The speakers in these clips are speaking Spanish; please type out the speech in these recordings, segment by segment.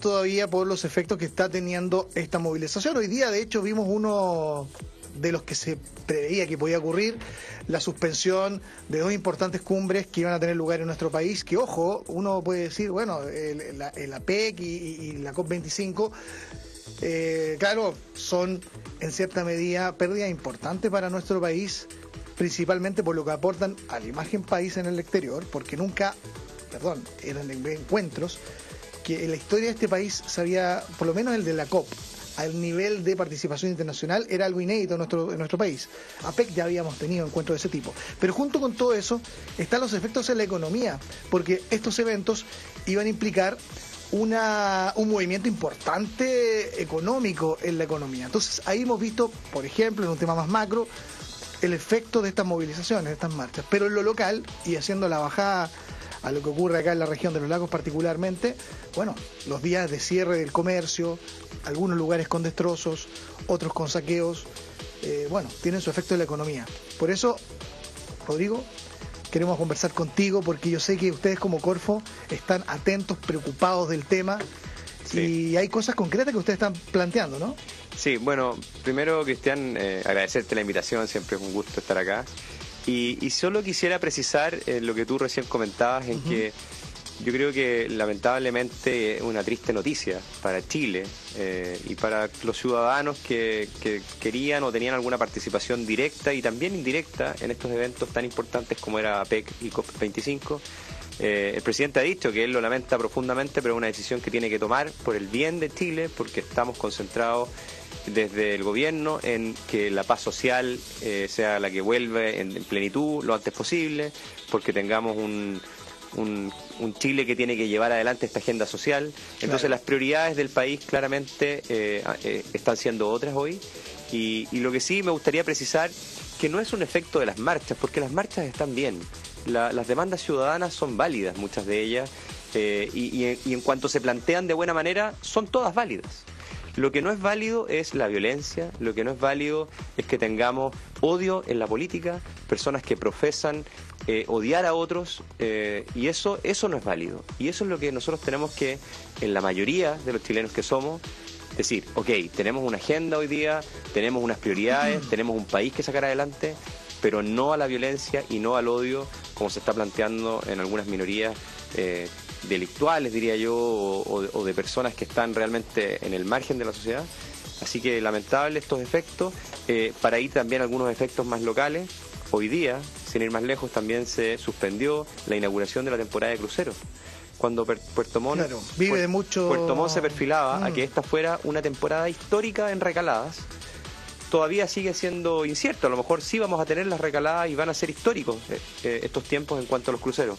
todavía por los efectos que está teniendo esta movilización. Hoy día, de hecho, vimos uno de los que se preveía que podía ocurrir, la suspensión de dos importantes cumbres que iban a tener lugar en nuestro país, que ojo, uno puede decir, bueno, el, APEC y, la COP25, eh, claro, son en cierta medida pérdidas importantes para nuestro país, principalmente por lo que aportan a la imagen país en el exterior, porque nunca, perdón, eran encuentros en la historia de este país se había, por lo menos el de la COP, al nivel de participación internacional era algo inédito en nuestro, en nuestro país. APEC ya habíamos tenido encuentros de ese tipo. Pero junto con todo eso están los efectos en la economía, porque estos eventos iban a implicar una, un movimiento importante económico en la economía. Entonces ahí hemos visto, por ejemplo, en un tema más macro, el efecto de estas movilizaciones, de estas marchas. Pero en lo local, y haciendo la bajada a lo que ocurre acá en la región de los lagos particularmente, bueno, los días de cierre del comercio, algunos lugares con destrozos, otros con saqueos, eh, bueno, tienen su efecto en la economía. Por eso, Rodrigo, queremos conversar contigo porque yo sé que ustedes como Corfo están atentos, preocupados del tema y hay cosas concretas que ustedes están planteando, ¿no? Sí, bueno, primero Cristian, eh, agradecerte la invitación, siempre es un gusto estar acá. Y, solo quisiera precisar eh, lo que tú recién comentabas, en que yo creo que lamentablemente es una triste noticia para Chile eh, y para los ciudadanos que, querían o tenían alguna participación directa y también indirecta en estos eventos tan importantes como era APEC y COP25. Eh, el presidente ha dicho que él lo lamenta profundamente, pero es una decisión que tiene que tomar por el bien de Chile, porque estamos concentrados desde el gobierno en que la paz social eh, sea la que vuelve en plenitud lo antes posible, porque tengamos un, un, Chile que tiene que llevar adelante esta agenda social. Entonces las prioridades del país claramente eh, eh, están siendo otras hoy. Y, lo que sí me gustaría precisar que no es un efecto de las marchas, porque las marchas están bien. las demandas ciudadanas son válidas, muchas de ellas, eh, y en cuanto se plantean de buena manera, son todas válidas. Lo que no es válido es la violencia, lo que no es válido es que tengamos odio en la política, personas que profesan eh, odiar a otros eh, y eso, eso no es válido. Y eso es lo que nosotros tenemos que, en la mayoría de los chilenos que somos, decir, ok, tenemos una agenda hoy día, tenemos unas prioridades, tenemos un país que sacar adelante, pero no a la violencia y no al odio como se está planteando en algunas minorías eh, delictuales, diría yo, o, de personas que están realmente en el margen de la sociedad. Así que lamentable estos efectos. Eh, para ir también algunos efectos más locales, hoy día, sin ir más lejos, también se suspendió la inauguración de la temporada de cruceros. Cuando Puerto Montt, vive mucho... Puerto Montt se perfilaba a mm. que esta fuera una temporada histórica en recaladas, todavía sigue siendo incierto. A lo mejor sí vamos a tener las recaladas y van a ser históricos eh, eh, estos tiempos en cuanto a los cruceros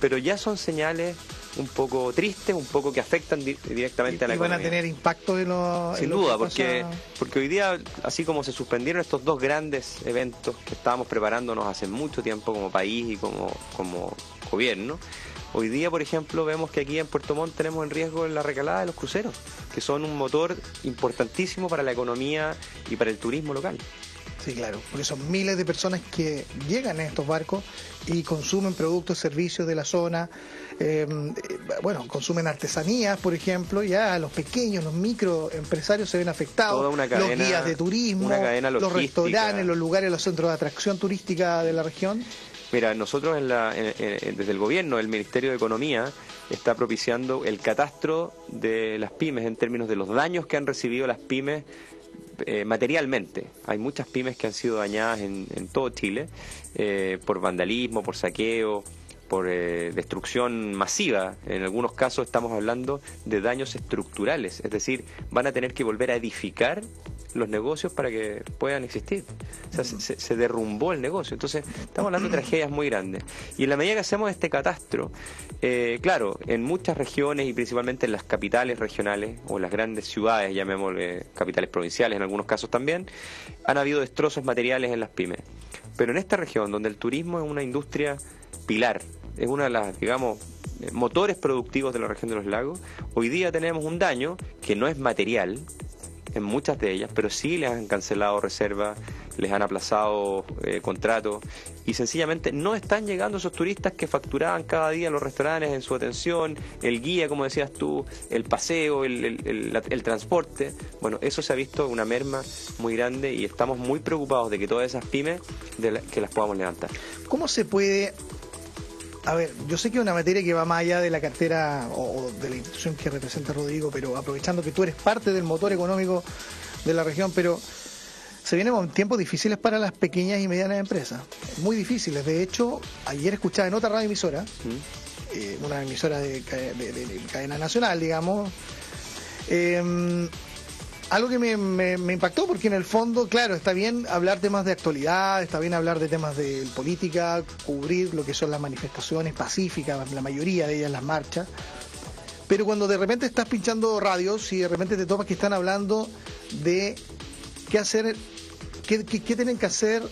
pero ya son señales un poco tristes, un poco que afectan directamente a la y van a tener impacto en los... Sin duda, porque, porque hoy día, así como se suspendieron estos dos grandes eventos que estábamos preparándonos hace mucho tiempo como país y como, como gobierno, Hoy día, por ejemplo, vemos que aquí en Puerto Montt tenemos en riesgo la recalada de los cruceros, que son un motor importantísimo para la economía y para el turismo local. Sí, claro, porque son miles de personas que llegan en estos barcos y consumen productos, servicios de la zona, em, eh, bueno, consumen artesanías, por ejemplo, ya los pequeños, los microempresarios se ven afectados, los guías de turismo, los restaurantes, los lugares, los centros de atracción turística de la región. Mira, nosotros desde el gobierno, el Ministerio de Economía, está propiciando el catastro de las pymes en términos de los daños que han recibido las pymes eh, materialmente. Hay muchas pymes que han sido dañadas en, todo Chile eh, por vandalismo, por saqueo, por eh, destrucción masiva. En algunos casos estamos hablando de daños estructurales, es decir, van a tener que volver a edificar los negocios para que puedan existir. O sea, se, derrumbó el negocio. Entonces, estamos hablando de tragedias muy grandes. Y en la medida que hacemos este catastro, eh, claro, en muchas regiones y principalmente en las capitales regionales o las grandes ciudades, llamémosle capitales provinciales en algunos casos también, han habido destrozos materiales en las pymes. Pero en esta región, donde el turismo es una industria pilar, es una de las, digamos, motores productivos de la región de los lagos, hoy día tenemos un daño que no es material, en muchas de ellas, pero sí les han cancelado reservas, les han aplazado eh, contratos y sencillamente no están llegando esos turistas que facturaban cada día los restaurantes en su atención, el guía, como decías tú, el paseo, el, transporte. Bueno, eso se ha visto una merma muy grande y estamos muy preocupados de que todas esas pymes de que las podamos levantar. ¿Cómo se puede a ver, yo sé que es una materia que va más allá de la cartera o, de la institución que representa Rodrigo, pero aprovechando que tú eres parte del motor económico de la región, pero se vienen tiempos difíciles para las pequeñas y medianas empresas, muy difíciles. De hecho, ayer escuchaba en otra radio emisora, mm. eh, una emisora de, cadena nacional, digamos, eh, algo que me, impactó porque en el fondo, claro, está bien hablar temas de actualidad, está bien hablar de temas de política, cubrir lo que son las manifestaciones pacíficas, la mayoría de ellas las marchas, pero cuando de repente estás pinchando radios y de repente te topas que están hablando de qué hacer, qué, qué tienen que hacer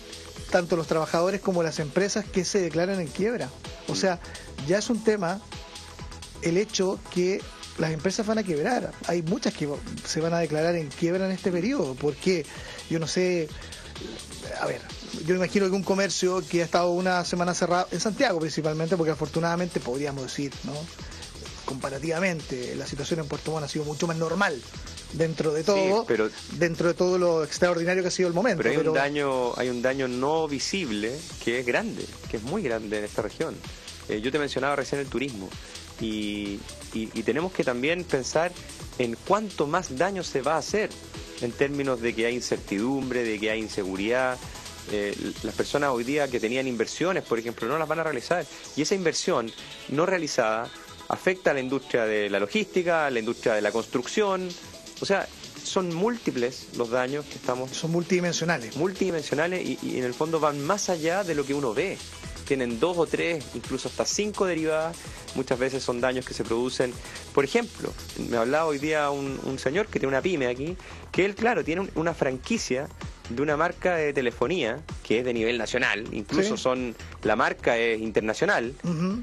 tanto los trabajadores como las empresas que se declaran en quiebra. O sea, ya es un tema el hecho que las empresas van a quebrar. Hay muchas que se van a declarar en quiebra en este periodo, porque yo no sé, a ver, yo imagino que un comercio que ha estado una semana cerrado, en Santiago principalmente, porque afortunadamente podríamos decir, ¿no? comparativamente, la situación en Puerto Montt ha sido mucho más normal dentro de todo, pero, dentro de todo lo extraordinario que ha sido el momento. Pero hay un daño, hay un daño no visible que es grande, que es muy grande en esta región. Eh, yo te mencionaba recién el turismo y, tenemos que también pensar en cuánto más daño se va a hacer en términos de que hay incertidumbre, de que hay inseguridad. Eh, las personas hoy día que tenían inversiones, por ejemplo, no las van a realizar. Y esa inversión no realizada afecta a la industria de la logística, a la industria de la construcción. O sea, son múltiples los daños que estamos... Son multidimensionales. Multidimensionales y en el fondo van más allá de lo que uno ve tienen dos o tres, incluso hasta cinco derivadas. Muchas veces son daños que se producen. Por ejemplo, me hablaba hoy día un, señor que tiene una pyme aquí, que él, claro, tiene una franquicia de una marca de telefonía que es de nivel nacional, incluso son la marca es internacional,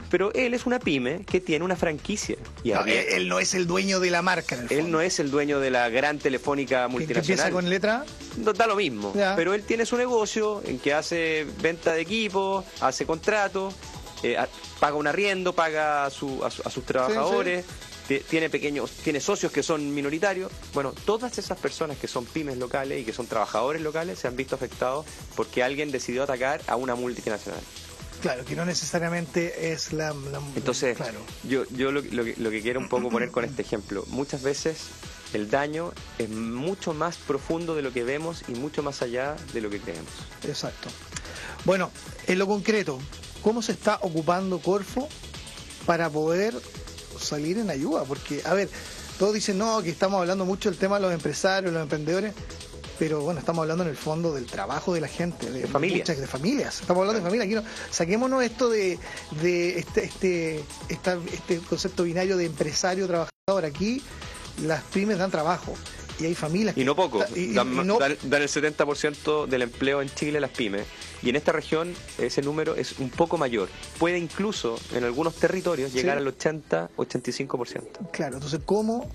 pero él es una pyme que tiene una franquicia. Y él, no es el dueño de la marca. él no es el dueño de la gran telefónica multinacional. ¿Qué empieza con letra? No, da lo mismo, pero él tiene su negocio en que hace venta de equipo, hace contratos, eh, paga un arriendo, paga a, sus trabajadores tiene pequeños, tiene socios que son minoritarios. Bueno, todas esas personas que son pymes locales y que son trabajadores locales se han visto afectados porque alguien decidió atacar a una multinacional. Claro, que no necesariamente es la... Entonces, yo, yo lo, lo, lo que quiero un poco poner con este ejemplo, muchas veces el daño es mucho más profundo de lo que vemos y mucho más allá de lo que creemos. Exacto. Bueno, en lo concreto, ¿cómo se está ocupando Corfo para poder salir en ayuda, porque, a ver, todos dicen, no, que estamos hablando mucho del tema de los empresarios, los emprendedores, pero bueno, estamos hablando en el fondo del trabajo de la gente, de, familias. de familias. Estamos hablando de familias. Aquí saquémonos esto de, de este, este, este concepto binario de empresario-trabajador. Aquí las pymes dan trabajo y hay familias. Y no poco, dan, el 70% del empleo en Chile las pymes. Y en esta región ese número es un poco mayor. Puede incluso en algunos territorios llegar al 80-85%. Claro, entonces, ¿cómo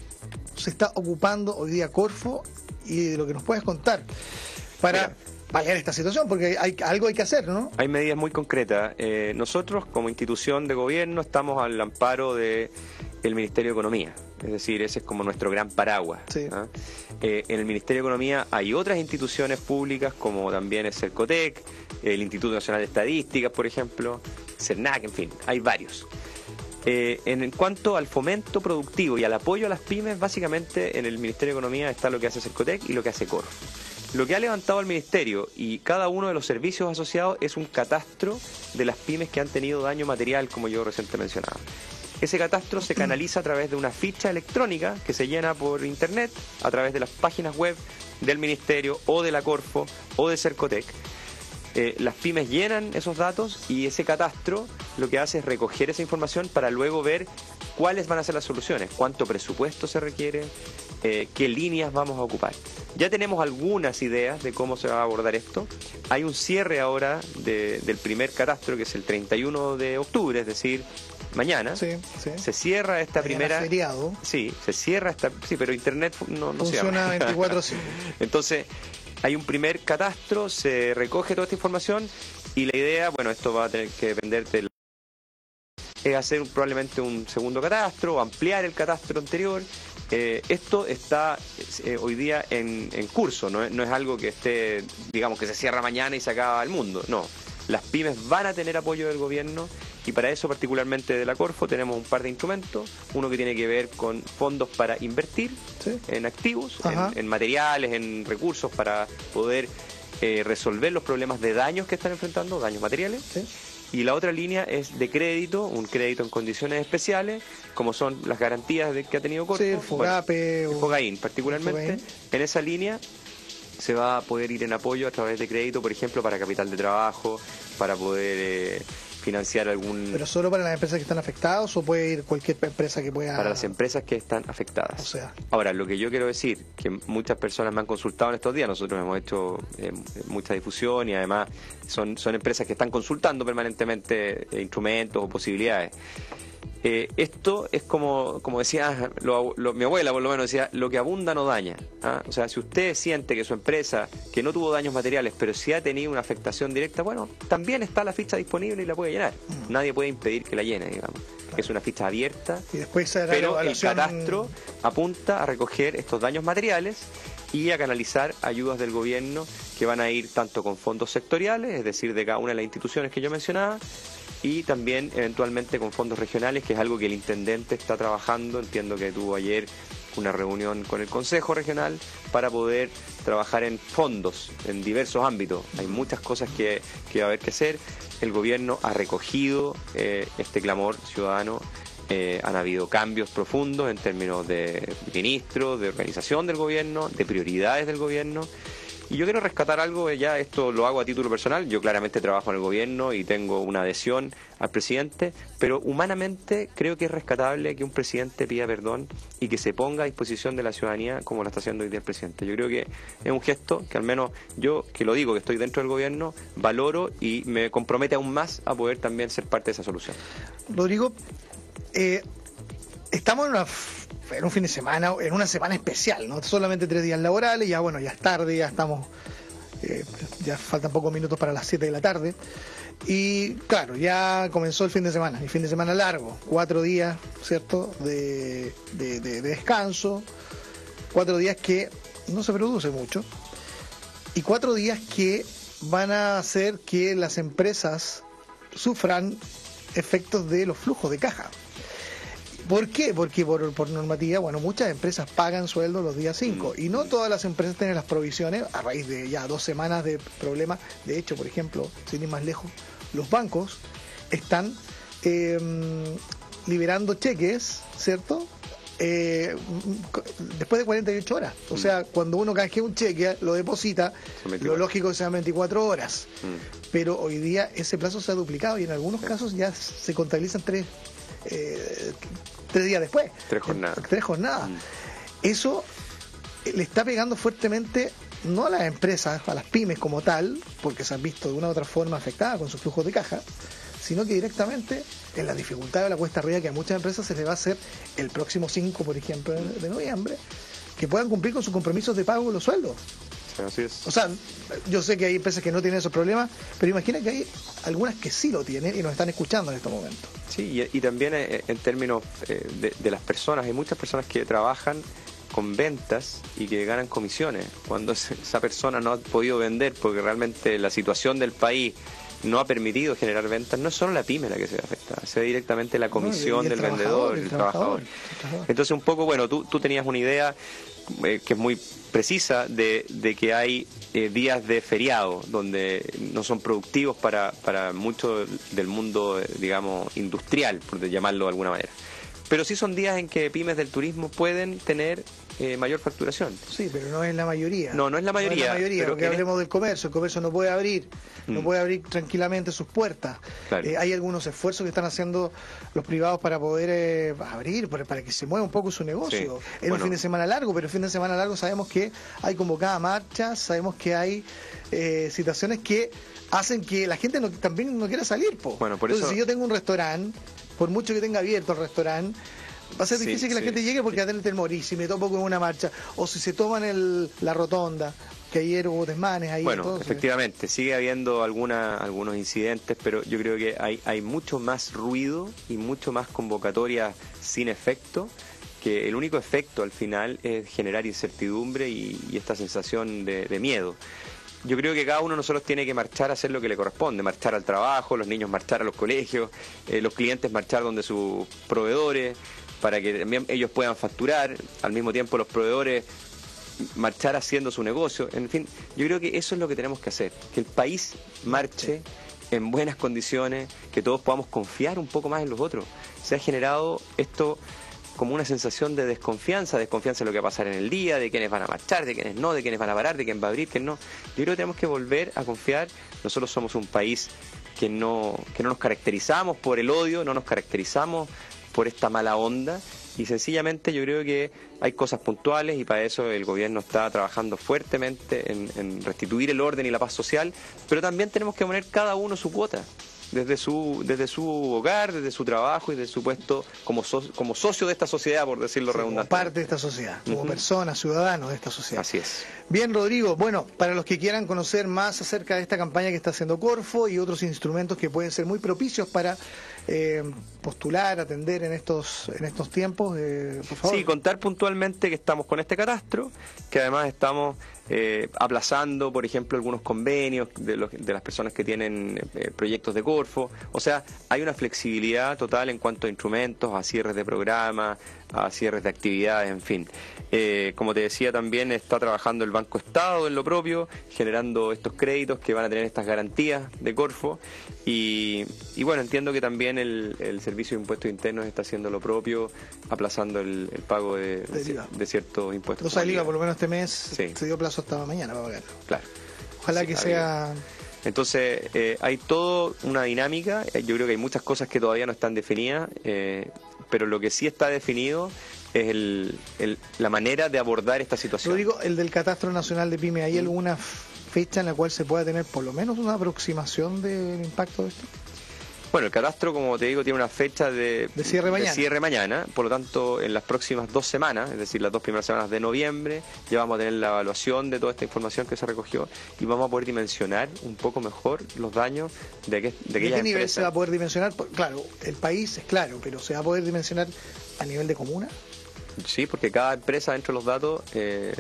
se está ocupando hoy día Corfo y de lo que nos puedes contar para paliar esta situación? Porque hay, algo hay que hacer, ¿no? Hay medidas muy concretas. Eh, nosotros, como institución de gobierno, estamos al amparo del el Ministerio de Economía. Es decir, ese es como nuestro gran paraguas. ¿ah? Eh, en el Ministerio de Economía hay otras instituciones públicas, como también es Cercotec, el Instituto Nacional de Estadísticas, por ejemplo, CERNAC, en fin, hay varios. Eh, en cuanto al fomento productivo y al apoyo a las pymes, básicamente en el Ministerio de Economía está lo que hace Cercotec y lo que hace Corf. Lo que ha levantado el Ministerio y cada uno de los servicios asociados es un catastro de las pymes que han tenido daño material, como yo reciente mencionaba. Ese catastro se canaliza a través de una ficha electrónica que se llena por internet, a través de las páginas web del Ministerio o de la Corfo o de Cercotec. Eh, las pymes llenan esos datos y ese catastro lo que hace es recoger esa información para luego ver cuáles van a ser las soluciones, cuánto presupuesto se requiere, eh, qué líneas vamos a ocupar. Ya tenemos algunas ideas de cómo se va a abordar esto. Hay un cierre ahora del primer catastro que es el 31 de octubre, es decir, mañana. Sí, Se cierra esta primera. Feriado. Sí, se cierra esta. Sí, pero internet no, no funciona 24 Entonces, hay un primer catastro, se recoge toda esta información y la idea, bueno, esto va a tener que depender de es hacer probablemente un segundo catastro ampliar el catastro anterior. Eh, esto está eh, hoy día en, curso, no es, algo que esté, digamos, que se cierra mañana y se acaba el mundo, no. Las pymes van a tener apoyo del gobierno y para eso, particularmente de la Corfo, tenemos un par de instrumentos. Uno que tiene que ver con fondos para invertir en activos, en, materiales, en recursos para poder eh, resolver los problemas de daños que están enfrentando, daños materiales. Y la otra línea es de crédito, un crédito en condiciones especiales, como son las garantías de, que ha tenido Corfo. Sí, el Fogape. el Fogaín, particularmente. En esa línea se va a poder ir en apoyo a través de crédito, por ejemplo, para capital de trabajo, para poder eh, financiar algún... ¿Pero solo para las empresas que están afectadas o puede ir cualquier empresa que pueda...? Para las empresas que están afectadas. O sea... Ahora, lo que yo quiero decir, que muchas personas me han consultado en estos días, nosotros hemos hecho eh, mucha difusión y además son, son empresas que están consultando permanentemente eh, instrumentos o posibilidades. Eh, esto es como, como decía mi abuela, por lo menos decía, lo que abunda no daña. ¿ah? O sea, si usted siente que su empresa, que no tuvo daños materiales, pero sí ha tenido una afectación directa, bueno, también está la ficha disponible y la puede llenar. Mm. Nadie puede impedir que la llene, digamos. Es una ficha abierta, y después pero el catastro apunta a recoger estos daños materiales y a canalizar ayudas del gobierno que van a ir tanto con fondos sectoriales, es decir, de cada una de las instituciones que yo mencionaba, y también eventualmente con fondos regionales, que es algo que el intendente está trabajando. Entiendo que tuvo ayer una reunión con el Consejo Regional para poder trabajar en fondos en diversos ámbitos. Hay muchas cosas que, va a haber que hacer. El gobierno ha recogido eh, este clamor ciudadano. Eh, han habido cambios profundos en términos de ministro, de organización del gobierno, de prioridades del gobierno. Y yo quiero rescatar algo, eh, ya esto lo hago a título personal, yo claramente trabajo en el gobierno y tengo una adhesión al presidente, pero humanamente creo que es rescatable que un presidente pida perdón y que se ponga a disposición de la ciudadanía como lo está haciendo hoy día el presidente. Yo creo que es un gesto que al menos yo, que lo digo, que estoy dentro del gobierno, valoro y me compromete aún más a poder también ser parte de esa solución. Rodrigo, eh, estamos en una en un fin de semana, en una semana especial, no solamente tres días laborales, ya bueno, ya es tarde, ya estamos, eh, ya faltan pocos minutos para las 7 de la tarde. Y claro, ya comenzó el fin de semana, el fin de semana largo, cuatro días, ¿cierto?, de, de descanso, cuatro días que no se produce mucho, y cuatro días que van a hacer que las empresas sufran efectos de los flujos de caja. ¿Por qué? Porque por, por normativa, bueno, muchas empresas pagan sueldo los días 5 y no todas las empresas tienen las provisiones a raíz de ya dos semanas de problemas. De hecho, por ejemplo, sin ir más lejos, los bancos están em, liberando cheques, ¿cierto? Eh, después de 48 horas. O sea, cuando uno canjea un cheque, lo deposita, lo lógico es que sean 24 horas. Mm. Pero hoy día ese plazo se ha duplicado y en algunos casos ya se contabilizan tres, eh, tres días después. Tres jornadas. Tres jornadas. Mm. Eso le está pegando fuertemente no a las empresas, a las pymes como tal, porque se han visto de una u otra forma afectadas con sus flujos de caja, sino que directamente en la dificultad de la cuesta arriba que a muchas empresas se les va a hacer el próximo 5, por ejemplo, de noviembre, que puedan cumplir con sus compromisos de pago de los sueldos. O sea, yo sé que hay empresas que no tienen esos problemas, pero imagina que hay algunas que sí lo tienen y nos están escuchando en estos momentos. Sí, y, también eh, en términos eh, de, las personas, hay muchas personas que trabajan con ventas y que ganan comisiones. Cuando esa persona no ha podido vender porque realmente la situación del país no ha permitido generar ventas, no es solo la pyme la que se ve afectada, se ve directamente la comisión del vendedor, el, trabajador. Entonces, un poco, bueno, tú, tú tenías una idea eh, que es muy precisa de, de que hay eh, días de feriado donde no son productivos para, para mucho del mundo, eh, digamos, industrial, por llamarlo de alguna manera. Pero sí son días en que pymes del turismo pueden tener eh, mayor facturación. Sí, pero no es la mayoría. No, no es la mayoría. No es la mayoría, porque hablemos del comercio. El comercio no puede abrir, no mm. puede abrir tranquilamente sus puertas. Eh, hay algunos esfuerzos que están haciendo los privados para poder eh, abrir, para, que se mueva un poco su negocio. Es un fin de semana largo, pero el fin de semana largo sabemos que hay convocada marchas, sabemos que hay situaciones que hacen que la gente también no quiera salir. Bueno, por Entonces, si yo tengo un restaurante, por mucho que tenga abierto el restaurante, Va a ser difícil que la gente llegue porque va a tener temor. Y si me topo con una marcha, o si se toman el, la rotonda, que ayer hubo desmanes ahí. Bueno, efectivamente, sigue habiendo alguna, algunos incidentes, pero yo creo que hay, hay mucho más ruido y mucho más convocatoria sin efecto que el único efecto al final es generar incertidumbre y, esta sensación de, miedo. Yo creo que cada uno de nosotros tiene que marchar a hacer lo que le corresponde, marchar al trabajo, los niños marchar a los colegios, eh, los clientes marchar donde sus proveedores, para que también ellos puedan facturar, al mismo tiempo los proveedores marchar haciendo su negocio, en fin, yo creo que eso es lo que tenemos que hacer, que el país marche en buenas condiciones, que todos podamos confiar un poco más en los otros. Se ha generado esto como una sensación de desconfianza, desconfianza en lo que va a pasar en el día, de quiénes van a marchar, de quiénes no, de quiénes van a parar, de quién va a abrir, quién no. Yo creo que tenemos que volver a confiar. Nosotros somos un país que no, que no nos caracterizamos por el odio, no nos caracterizamos por esta mala onda. Y sencillamente yo creo que hay cosas puntuales y para eso el gobierno está trabajando fuertemente en, en restituir el orden y la paz social, pero también tenemos que poner cada uno su cuota desde su, desde su hogar, desde su trabajo y desde su puesto como, como socio de esta sociedad, por decirlo redundante. Como parte de esta sociedad, como persona, ciudadano de esta sociedad. Así es. Bien, Rodrigo, bueno, para los que quieran conocer más acerca de esta campaña que está haciendo Corfo y otros instrumentos que pueden ser muy propicios para eh, postular, atender en estos, en estos tiempos, eh, por favor. Sí, contar puntualmente que estamos con este catastro, que además estamos eh, aplazando, por ejemplo, algunos convenios de, de las personas que tienen eh, proyectos de Corfo. O sea, hay una flexibilidad total en cuanto a instrumentos, a cierres de programas, a cierres de actividades, en fin. Eh, como te decía, también está trabajando el Banco Estado en lo propio, generando estos créditos que van a tener estas garantías de Corfo. Y, bueno, entiendo que también el, Servicio de Impuestos Internos está haciendo lo propio, aplazando el, pago de, ciertos impuestos. No IVA por lo menos este mes se dio plazo hasta mañana para pagar. Claro. Ojalá que sea... Entonces, eh, hay toda una dinámica, yo creo que hay muchas cosas que todavía no están definidas, eh, pero lo que sí está definido es el, la manera de abordar esta situación. Lo digo, el del Catastro Nacional de PYME, ¿hay alguna fecha en la cual se pueda tener por lo menos una aproximación del impacto de esto? Bueno, el catastro, como te digo, tiene una fecha de, cierre, mañana. cierre mañana. Por lo tanto, en las próximas dos semanas, es decir, las dos primeras semanas de noviembre, ya vamos a tener la evaluación de toda esta información que se recogió y vamos a poder dimensionar un poco mejor los daños de, que, de, qué nivel se va a poder dimensionar? Claro, el país es claro, pero ¿se va a poder dimensionar a nivel de comuna? Sí, porque cada empresa dentro de los datos eh,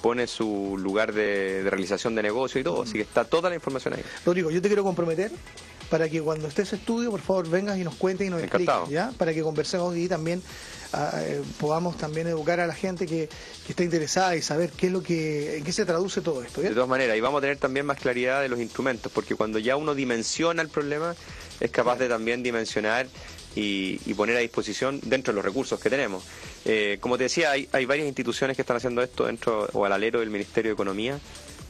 pone su lugar de, de, realización de negocio y todo, así que está toda la información ahí. Rodrigo, yo te quiero comprometer para que cuando estés estudio, por favor, vengas y nos cuentes y nos expliques, ¿ya? Para que conversemos y también ah, eh, podamos también educar a la gente que, está interesada y saber qué es lo que, en qué se traduce todo esto. De todas maneras, y vamos a tener también más claridad de los instrumentos, porque cuando ya uno dimensiona el problema, es capaz de también dimensionar y, poner a disposición dentro de los recursos que tenemos. Eh, como te decía, hay, hay varias instituciones que están haciendo esto dentro o al alero del Ministerio de Economía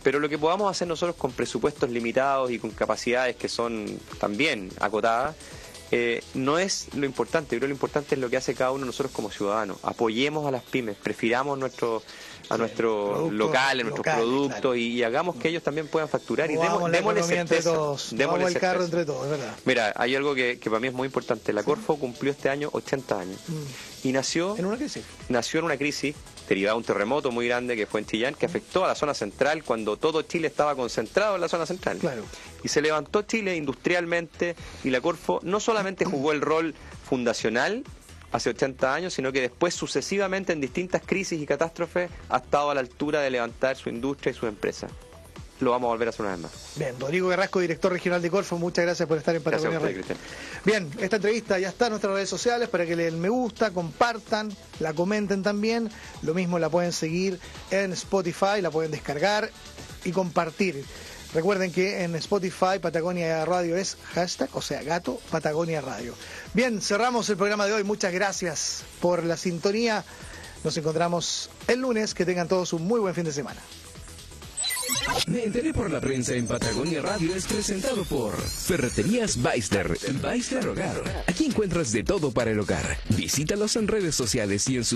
pero lo que podamos hacer nosotros con presupuestos limitados y con capacidades que son también acotadas, eh, no es lo importante, creo que lo importante es lo que hace cada uno de nosotros como ciudadanos. Apoyemos a las pymes, prefiramos nuestro, a nuestros locales, nuestros productos y, hagamos que ellos también puadan facturar y demos, démosles certeza. el carro entre todos, ¿verdad? Mira, hay algo que, para mí es muy importante. La Corfo cumplió este año 80 años mm. y nació en una crisis. Nació en una crisis derivado de un terremoto muy grande que fue en Chillán, que afectó a la zona central cuando todo Chile estaba concentrado en la zona central. Claro. Y se levantó Chile industrialmente y la Corfo no solamente jugó el rol fundacional hace 80 años, sino que después sucesivamente en distintas crisis y catástrofes ha estado a la altura de levantar su industria y su empresa lo vamos a volver a hacer una vez más. Bien, Rodrigo Guerrasco, director regional de Corfo, muchas gracias por estar en Patagonia gracias Bien, esta entrevista ya está en nuestras redes sociales para que le den me gusta, compartan, la comenten también. Lo mismo la pueden seguir en Spotify, la pueden descargar y compartir. Recuerden que en Spotify Patagonia Radio es hashtag, o sea, gato Patagonia Radio. Bien, cerramos el programa de hoy. Muchas gracias por la sintonía. Nos encontramos el lunes. Que tengan todos un muy buen fin de semana. Me enteré por la prensa en Patagonia Radio es presentado por Ferreterías Beisler Beisler Hogar. Aquí encuentras de todo para el hogar. Visítalos en redes sociales y en su